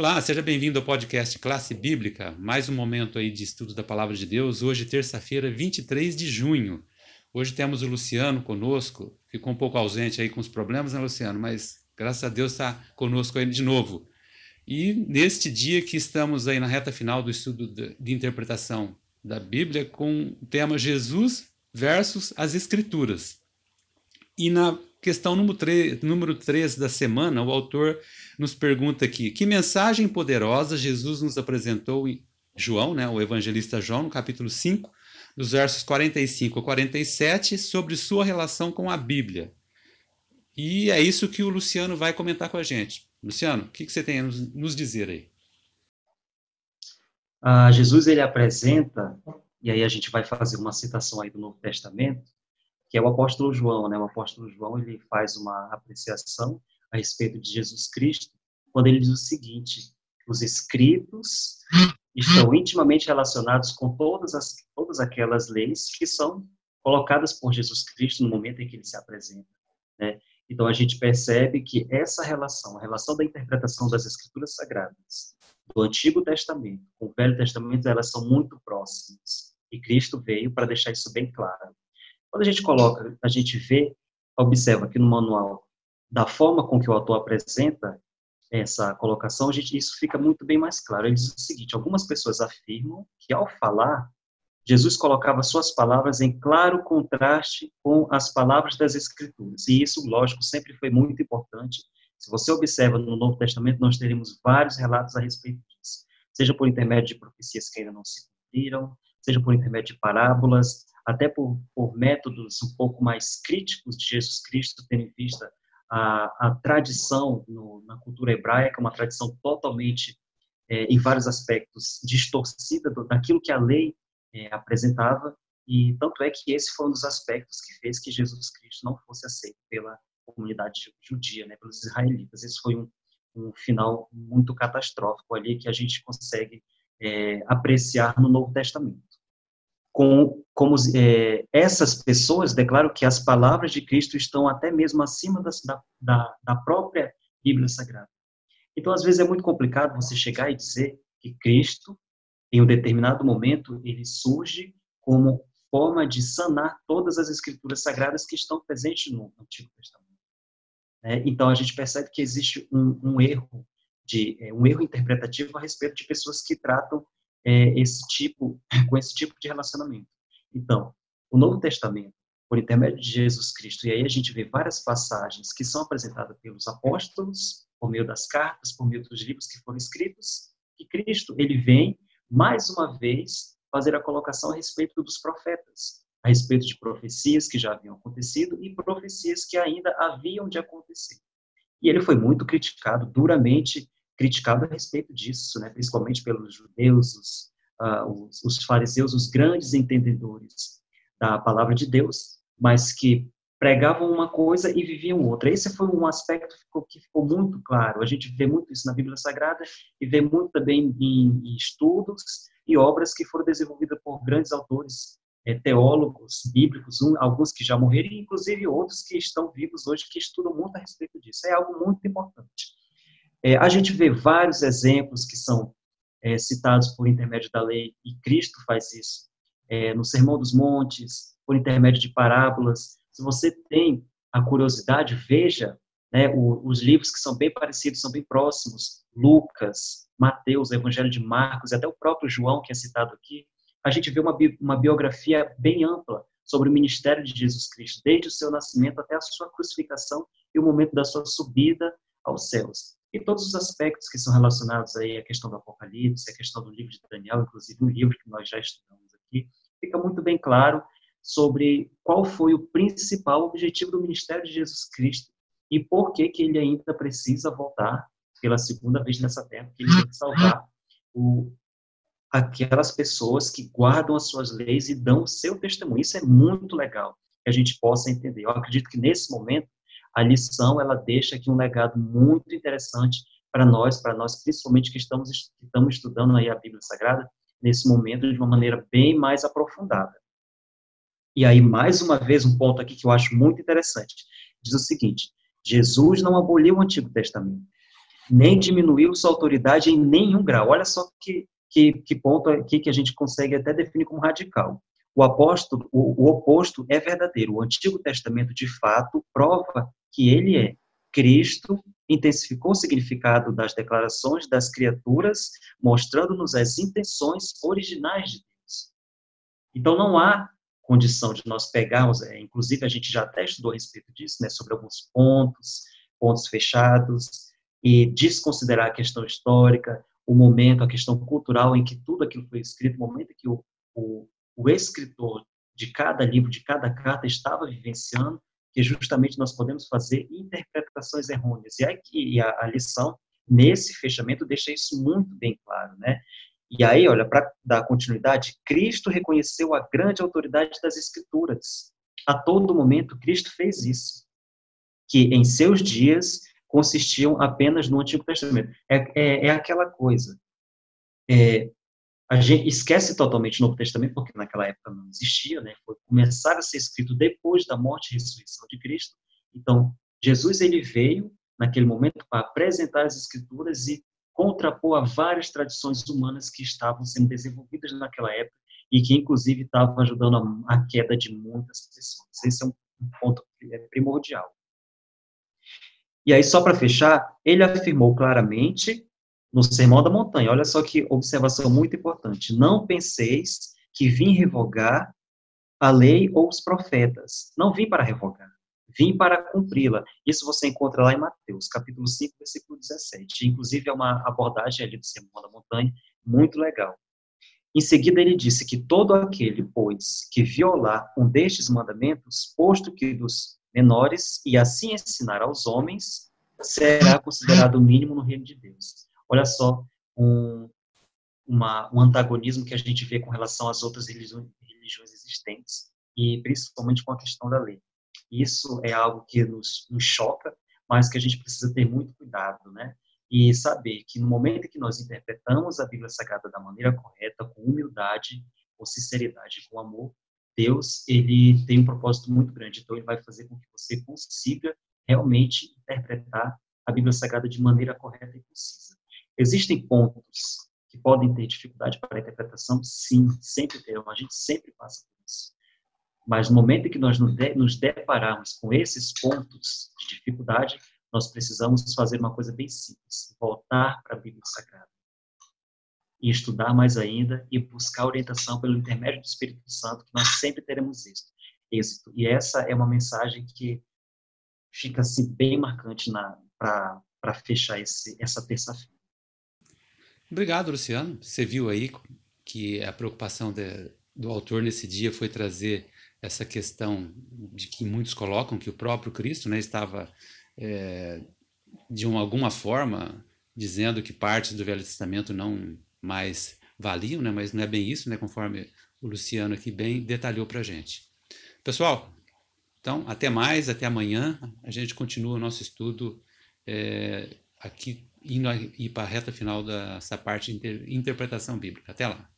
Olá, seja bem-vindo ao podcast Classe Bíblica, mais um momento aí de estudo da Palavra de Deus, hoje terça-feira, 23 de junho. Hoje temos o Luciano conosco, ficou um pouco ausente aí com os problemas, né, Luciano? Mas graças a Deus está conosco aí de novo. E neste dia que estamos aí na reta final do estudo de interpretação da Bíblia com o tema Jesus versus as Escrituras. E na questão número 3, número 3 da semana, o autor nos pergunta aqui: que mensagem poderosa Jesus nos apresentou em João, né, o evangelista João, no capítulo 5, dos versos 45 a 47, sobre sua relação com a Bíblia. E é isso que o Luciano vai comentar com a gente. Luciano, o que, que você tem a nos, nos dizer aí? Ah, Jesus ele apresenta, e aí a gente vai fazer uma citação aí do Novo Testamento, que é o apóstolo João, né? O apóstolo João ele faz uma apreciação a respeito de Jesus Cristo quando ele diz o seguinte: os escritos estão intimamente relacionados com todas as todas aquelas leis que são colocadas por Jesus Cristo no momento em que ele se apresenta, né? Então a gente percebe que essa relação, a relação da interpretação das escrituras sagradas do Antigo Testamento com o Velho Testamento, elas são muito próximas. E Cristo veio para deixar isso bem claro. Quando a gente coloca, a gente vê, observa aqui no manual, da forma com que o autor apresenta essa colocação, a gente, isso fica muito bem mais claro. Ele diz o seguinte: algumas pessoas afirmam que ao falar, Jesus colocava suas palavras em claro contraste com as palavras das Escrituras. E isso, lógico, sempre foi muito importante. Se você observa no Novo Testamento, nós teremos vários relatos a respeito disso, seja por intermédio de profecias que ainda não se cumpriram, seja por intermédio de parábolas, até por, por métodos um pouco mais críticos de Jesus Cristo, tendo em vista a, a tradição no, na cultura hebraica, uma tradição totalmente, é, em vários aspectos, distorcida do, daquilo que a lei é, apresentava, e tanto é que esse foi um dos aspectos que fez que Jesus Cristo não fosse aceito pela comunidade judia, né, pelos israelitas. Esse foi um, um final muito catastrófico ali que a gente consegue é, apreciar no Novo Testamento com, como é, essas pessoas declaram que as palavras de Cristo estão até mesmo acima das, da, da, da própria Bíblia Sagrada. Então, às vezes, é muito complicado você chegar e dizer que Cristo, em um determinado momento, ele surge como forma de sanar todas as escrituras sagradas que estão presentes no Antigo Testamento. É, então, a gente percebe que existe um, um erro de é, um erro interpretativo a respeito de pessoas que tratam é, esse tipo, com esse tipo de relacionamento. Então, o Novo Testamento, por intermédio de Jesus Cristo, e aí a gente vê várias passagens que são apresentadas pelos apóstolos, por meio das cartas, por meio dos livros que foram escritos, e Cristo, ele vem, mais uma vez, fazer a colocação a respeito dos profetas, a respeito de profecias que já haviam acontecido e profecias que ainda haviam de acontecer. E ele foi muito criticado, duramente criticado a respeito disso, né, principalmente pelos judeus, os, uh, os, os, fariseus, os grandes entendedores da palavra de Deus, mas que pregavam uma coisa e viviam outra. Esse foi um aspecto que ficou, que ficou muito claro. A gente vê muito isso na Bíblia Sagrada e vê muito também em, em estudos e obras que foram desenvolvidas por grandes autores é, teólogos bíblicos, um, alguns que já morreram, inclusive outros que estão vivos hoje, que estudam muito a respeito disso. É algo muito importante. É, a gente vê vários exemplos que são é, citados por intermédio da lei, e Cristo faz isso, é, no Sermão dos Montes, por intermédio de parábolas. Se você tem a curiosidade, veja né, o, os livros que são bem parecidos, são bem próximos, Lucas, Mateus, Evangelho de Marcos, e até o próprio João, que é citado aqui, a gente vê uma, uma biografia bem ampla sobre o ministério de Jesus Cristo, desde o seu nascimento até a sua crucificação e o momento da sua subida aos céus e todos os aspectos que são relacionados aí à questão do Apocalipse, à questão do livro de Daniel, inclusive um livro que nós já estudamos aqui, fica muito bem claro sobre qual foi o principal objetivo do ministério de Jesus Cristo e por que que ele ainda precisa voltar pela segunda vez nessa terra, que ele tem que salvar o, aquelas pessoas que guardam as suas leis e dão o seu testemunho. Isso é muito legal que a gente possa entender. Eu acredito que nesse momento a lição ela deixa aqui um legado muito interessante para nós, para nós principalmente que estamos, estamos estudando aí a Bíblia Sagrada nesse momento de uma maneira bem mais aprofundada. E aí, mais uma vez, um ponto aqui que eu acho muito interessante. Diz o seguinte, Jesus não aboliu o Antigo Testamento. nem diminuiu sua autoridade em nenhum grau. Olha só que, que, que ponto aqui que a gente consegue até definir como radical. O apóstolo, o, o oposto é verdadeiro. O Antigo Testamento, de fato, prova que ele é. Cristo intensificou o significado das declarações das criaturas, mostrando-nos as intenções originais de Deus. Então não há condição de nós pegarmos, é, inclusive a gente já até estudou a respeito disso, né, sobre alguns pontos, pontos fechados, e desconsiderar a questão histórica, o momento, a questão cultural em que tudo aquilo foi escrito, o momento em que o, o, o escritor de cada livro, de cada carta estava vivenciando, que justamente nós podemos fazer interpretações errôneas. E, aqui, e a, a lição, nesse fechamento, deixa isso muito bem claro, né? E aí, olha, para dar continuidade, Cristo reconheceu a grande autoridade das Escrituras. A todo momento, Cristo fez isso. Que em seus dias consistiam apenas no Antigo Testamento. É, é, é aquela coisa. É, a gente esquece totalmente o Novo Testamento, porque naquela época não existia, né? Foi começar a ser escrito depois da morte e ressurreição de Cristo. Então, Jesus ele veio naquele momento para apresentar as Escrituras e contrapor a várias tradições humanas que estavam sendo desenvolvidas naquela época e que, inclusive, estavam ajudando a, queda de muitas pessoas. Esse é um, um ponto é primordial. E aí, só para fechar, ele afirmou claramente no Sermão da Montanha, olha só que observação muito importante, não penseis que vim revogar a lei ou os profetas. Não vim para revogar, vim para cumpri-la. Isso você encontra lá em Mateus, capítulo 5, versículo 17. Inclusive, é uma abordagem ali do Sermão da Montanha muito legal. Em seguida, ele disse que todo aquele, pois, que violar um destes mandamentos, posto que dos menores, e assim ensinar aos homens, será considerado o mínimo no reino de Deus. Olha só um, uma, um antagonismo que a gente vê com relação às outras religiões, existentes, e principalmente com a questão da lei. Isso é algo que nos, nos choca, mas que a gente precisa ter muito cuidado, né? E saber que no momento que nós interpretamos a Bíblia Sagrada da maneira correta, com humildade, com sinceridade, com amor, Deus, ele tem um propósito muito grande. Então, ele vai fazer com que você consiga realmente interpretar a Bíblia Sagrada de maneira correta e concisa. Existem pontos que podem ter dificuldade para a interpretação? Sim, sempre terão. A gente sempre passa por isso. Mas no momento em que nós nos depararmos com esses pontos de dificuldade, nós precisamos fazer uma coisa bem simples: voltar para a Bíblia Sagrada. E estudar mais ainda e buscar orientação pelo intermédio do Espírito Santo, que nós sempre teremos êxito. E essa é uma mensagem que fica assim, bem marcante para fechar esse, essa terça-feira. Obrigado, Luciano. Você viu aí que a preocupação de, do autor nesse dia foi trazer essa questão de que muitos colocam que o próprio Cristo né, estava, é, de uma, alguma forma, dizendo que partes do Velho Testamento não mais valiam, né, mas não é bem isso, né, conforme o Luciano aqui bem detalhou para a gente. Pessoal, então, até mais, até amanhã. A gente continua o nosso estudo é, aqui, indo para a reta final dessa parte de inter, interpretação bíblica. Até lá.